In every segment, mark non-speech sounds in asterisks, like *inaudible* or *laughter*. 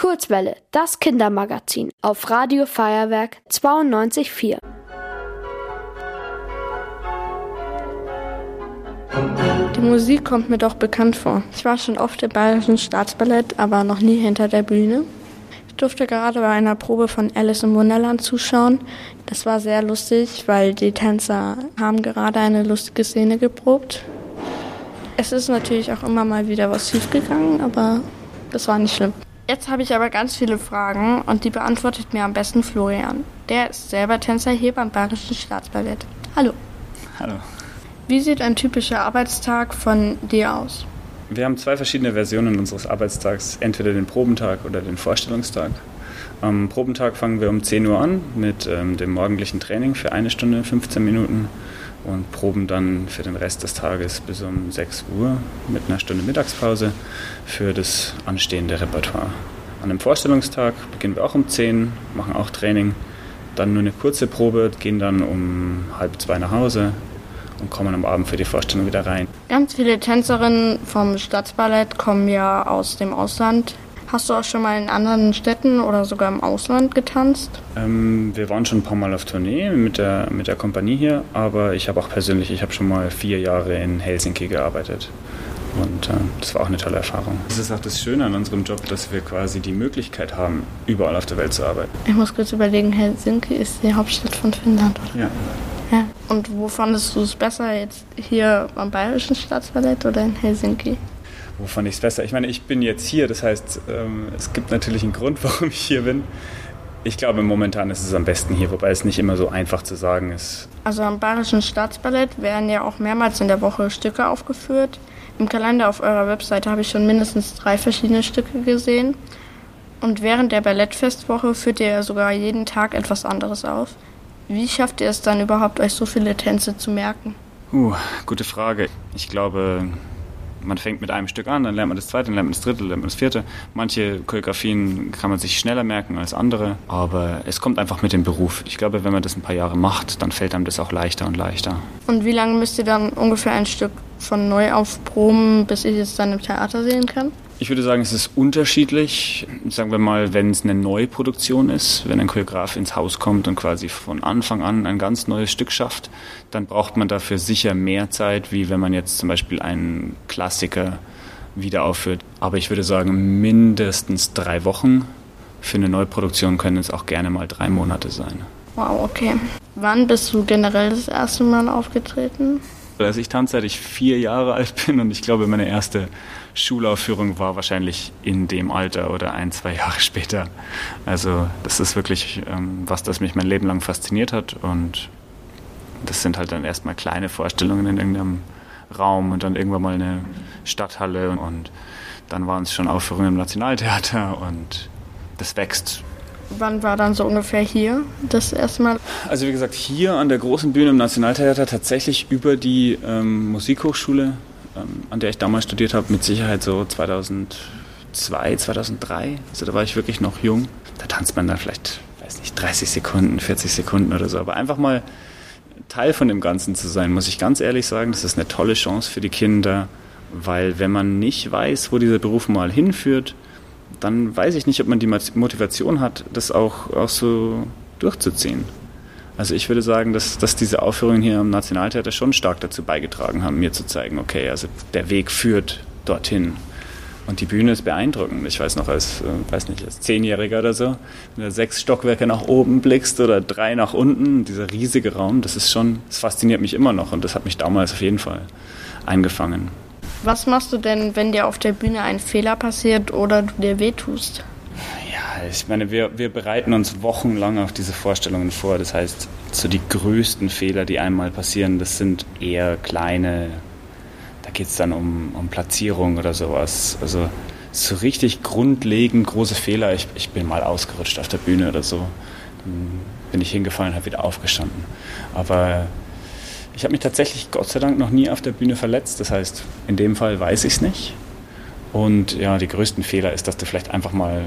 Kurzwelle, das Kindermagazin auf Radio Feuerwerk 92.4. Die Musik kommt mir doch bekannt vor. Ich war schon oft im Bayerischen Staatsballett, aber noch nie hinter der Bühne. Ich durfte gerade bei einer Probe von Alice im Wunderland zuschauen. Das war sehr lustig, weil die Tänzer haben gerade eine lustige Szene geprobt. Es ist natürlich auch immer mal wieder was schiefgegangen, aber das war nicht schlimm. Jetzt habe ich aber ganz viele Fragen und die beantwortet mir am besten Florian. Der ist selber Tänzer hier beim Bayerischen Staatsballett. Hallo. Hallo. Wie sieht ein typischer Arbeitstag von dir aus? Wir haben zwei verschiedene Versionen unseres Arbeitstags, entweder den Probentag oder den Vorstellungstag. Am Probentag fangen wir um 10 Uhr an mit ähm, dem morgendlichen Training für eine Stunde, 15 Minuten und proben dann für den Rest des Tages bis um 6 Uhr mit einer Stunde Mittagspause für das anstehende Repertoire. An einem Vorstellungstag beginnen wir auch um 10, machen auch Training, dann nur eine kurze Probe, gehen dann um halb zwei nach Hause und kommen am Abend für die Vorstellung wieder rein. Ganz viele Tänzerinnen vom Staatsballett kommen ja aus dem Ausland. Hast du auch schon mal in anderen Städten oder sogar im Ausland getanzt? Ähm, wir waren schon ein paar Mal auf Tournee mit der, mit der Kompanie hier, aber ich habe auch persönlich, ich habe schon mal vier Jahre in Helsinki gearbeitet. Und äh, das war auch eine tolle Erfahrung. Das ist auch das Schöne an unserem Job, dass wir quasi die Möglichkeit haben, überall auf der Welt zu arbeiten. Ich muss kurz überlegen, Helsinki ist die Hauptstadt von Finnland, oder? Ja. ja. Und wo fandest du es besser, jetzt hier am Bayerischen Staatsballett oder in Helsinki? Wo fand ich es besser? Ich meine, ich bin jetzt hier, das heißt, ähm, es gibt natürlich einen Grund, *laughs* warum ich hier bin. Ich glaube, momentan ist es am besten hier, wobei es nicht immer so einfach zu sagen ist. Also am Bayerischen Staatsballett werden ja auch mehrmals in der Woche Stücke aufgeführt. Im Kalender auf eurer Webseite habe ich schon mindestens drei verschiedene Stücke gesehen. Und während der Ballettfestwoche führt ihr ja sogar jeden Tag etwas anderes auf. Wie schafft ihr es dann überhaupt, euch so viele Tänze zu merken? Uh, gute Frage. Ich glaube, man fängt mit einem Stück an, dann lernt man das zweite, dann lernt man das dritte, dann lernt man das vierte. Manche Choreografien kann man sich schneller merken als andere, aber es kommt einfach mit dem Beruf. Ich glaube, wenn man das ein paar Jahre macht, dann fällt einem das auch leichter und leichter. Und wie lange müsst ihr dann ungefähr ein Stück von neu aufproben, bis ich es dann im Theater sehen kann? Ich würde sagen, es ist unterschiedlich. Sagen wir mal, wenn es eine Neuproduktion ist, wenn ein Choreograf ins Haus kommt und quasi von Anfang an ein ganz neues Stück schafft, dann braucht man dafür sicher mehr Zeit, wie wenn man jetzt zum Beispiel einen Klassiker wieder aufführt. Aber ich würde sagen, mindestens drei Wochen. Für eine Neuproduktion können es auch gerne mal drei Monate sein. Wow, okay. Wann bist du generell das erste Mal aufgetreten? Also ich tanze, seit ich vier Jahre alt bin und ich glaube, meine erste Schulaufführung war wahrscheinlich in dem Alter oder ein, zwei Jahre später. Also das ist wirklich ähm, was, das mich mein Leben lang fasziniert hat und das sind halt dann erstmal kleine Vorstellungen in irgendeinem Raum und dann irgendwann mal eine Stadthalle und dann waren es schon Aufführungen im Nationaltheater und das wächst. Wann war dann so ungefähr hier das erste Mal? Also wie gesagt, hier an der großen Bühne im Nationaltheater tatsächlich über die ähm, Musikhochschule ähm, an der ich damals studiert habe, mit Sicherheit so 2002, 2003. Also da war ich wirklich noch jung. Da tanzt man dann vielleicht, weiß nicht, 30 Sekunden, 40 Sekunden oder so. Aber einfach mal Teil von dem Ganzen zu sein, muss ich ganz ehrlich sagen, das ist eine tolle Chance für die Kinder, weil wenn man nicht weiß, wo dieser Beruf mal hinführt, dann weiß ich nicht, ob man die Motivation hat, das auch, auch so durchzuziehen. Also ich würde sagen, dass, dass diese Aufführungen hier am Nationaltheater schon stark dazu beigetragen haben, mir zu zeigen, okay, also der Weg führt dorthin. Und die Bühne ist beeindruckend. Ich weiß noch, als, äh, weiß nicht, als Zehnjähriger oder so, wenn du sechs Stockwerke nach oben blickst oder drei nach unten, dieser riesige Raum, das ist schon, das fasziniert mich immer noch und das hat mich damals auf jeden Fall eingefangen. Was machst du denn, wenn dir auf der Bühne ein Fehler passiert oder du dir wehtust? ich meine, wir, wir bereiten uns wochenlang auf diese Vorstellungen vor. Das heißt, so die größten Fehler, die einmal passieren, das sind eher kleine, da geht es dann um, um Platzierung oder sowas. Also so richtig grundlegend große Fehler. Ich, ich bin mal ausgerutscht auf der Bühne oder so. Dann bin ich hingefallen, habe wieder aufgestanden. Aber ich habe mich tatsächlich Gott sei Dank noch nie auf der Bühne verletzt. Das heißt, in dem Fall weiß ich es nicht. Und ja, die größten Fehler ist, dass du vielleicht einfach mal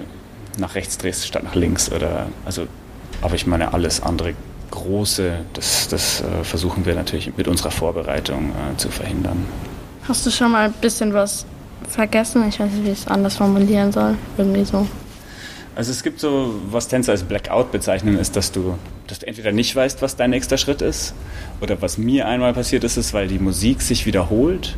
nach rechts drehst statt nach links. Oder, also, aber ich meine, alles andere Große, das, das äh, versuchen wir natürlich mit unserer Vorbereitung äh, zu verhindern. Hast du schon mal ein bisschen was vergessen? Ich weiß nicht, wie ich es anders formulieren soll. Irgendwie so. Also es gibt so, was Tänzer als Blackout bezeichnen, ist, dass du, dass du entweder nicht weißt, was dein nächster Schritt ist, oder was mir einmal passiert ist, ist, weil die Musik sich wiederholt,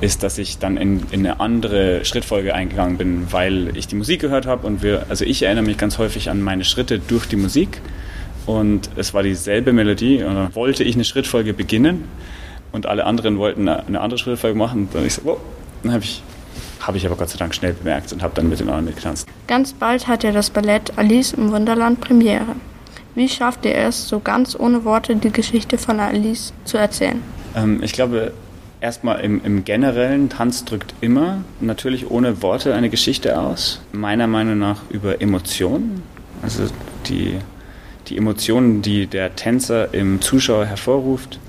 ist, dass ich dann in, in eine andere Schrittfolge eingegangen bin, weil ich die Musik gehört habe und wir, also ich erinnere mich ganz häufig an meine Schritte durch die Musik und es war dieselbe Melodie und dann wollte ich eine Schrittfolge beginnen und alle anderen wollten eine andere Schrittfolge machen und dann ich so, wow, dann habe ich habe ich aber Gott sei Dank schnell bemerkt und habe dann mit den anderen mitgetanzt. Ganz bald hat ja das Ballett Alice im Wunderland Premiere. Wie schafft ihr es, so ganz ohne Worte die Geschichte von Alice zu erzählen? Ähm, ich glaube, erstmal im, im generellen, Tanz drückt immer natürlich ohne Worte eine Geschichte aus. Meiner Meinung nach über Emotionen. Also die, die Emotionen, die der Tänzer im Zuschauer hervorruft,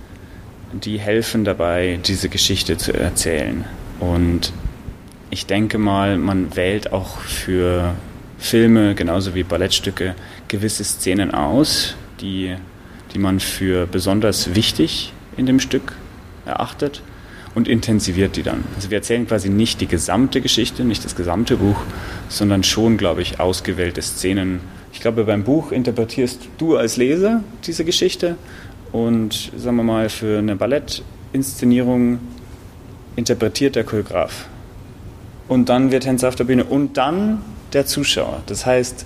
die helfen dabei, diese Geschichte zu erzählen. Und ich denke mal, man wählt auch für Filme, genauso wie Ballettstücke, gewisse Szenen aus, die, die man für besonders wichtig in dem Stück erachtet und intensiviert die dann. Also wir erzählen quasi nicht die gesamte Geschichte, nicht das gesamte Buch, sondern schon, glaube ich, ausgewählte Szenen. Ich glaube, beim Buch interpretierst du als Leser diese Geschichte und, sagen wir mal, für eine Ballettinszenierung interpretiert der Choreograf und dann wird Tänzer auf der Bühne und dann der Zuschauer. Das heißt,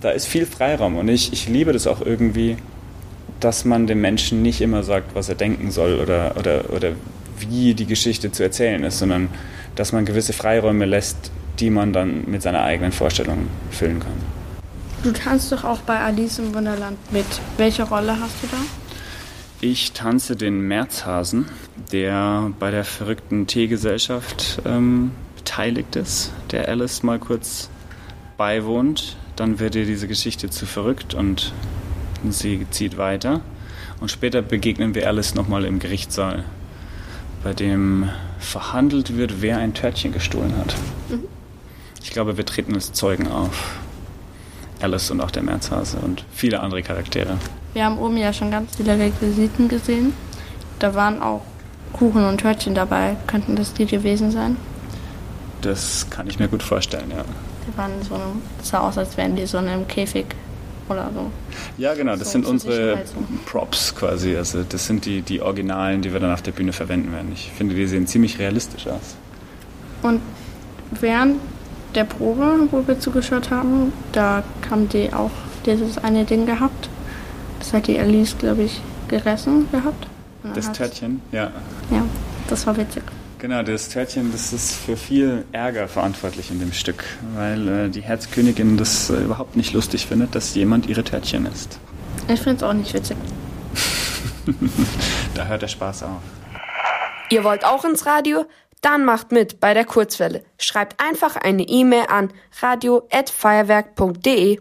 da ist viel Freiraum und ich, ich liebe das auch irgendwie, dass man dem Menschen nicht immer sagt, was er denken soll oder, oder, oder wie die Geschichte zu erzählen ist, sondern dass man gewisse Freiräume lässt, die man dann mit seiner eigenen Vorstellung füllen kann. Du tanzt doch auch bei Alice im Wunderland mit. Welche Rolle hast du da? Ich tanze den Märzhasen, der bei der verrückten Teegesellschaft ähm, beteiligt ist, der Alice mal kurz beiwohnt. Dann wird ihr diese Geschichte zu verrückt und sie zieht weiter. Und später begegnen wir Alice nochmal im Gerichtssaal, bei dem verhandelt wird, wer ein Törtchen gestohlen hat. Mhm. Ich glaube, wir treten als Zeugen auf. Alice und auch der Märzhase und viele andere Charaktere. Wir haben oben ja schon ganz viele Requisiten gesehen. Da waren auch Kuchen und Törtchen dabei. Könnten das die gewesen sein? Das kann ich mir gut vorstellen, ja. Die waren so, das sah aus, als wären die so in einem Käfig oder so. Ja, genau, das so sind unsere Props quasi. Also das sind die, die Originalen, die wir dann auf der Bühne verwenden werden. Ich finde, die sehen ziemlich realistisch aus. Und während der Probe, wo wir zugeschaut haben, da kam die auch dieses eine Ding gehabt. Das hat die Alice, glaube ich, gerissen gehabt. Das Törtchen, ja. Ja, das war witzig. Genau, das Törtchen, das ist für viel Ärger verantwortlich in dem Stück, weil äh, die Herzkönigin das äh, überhaupt nicht lustig findet, dass jemand ihre Törtchen isst. Ich finde es auch nicht witzig. *laughs* da hört der Spaß auf. Ihr wollt auch ins Radio? Dann macht mit bei der Kurzwelle. Schreibt einfach eine E-Mail an radio@feuerwerk.de.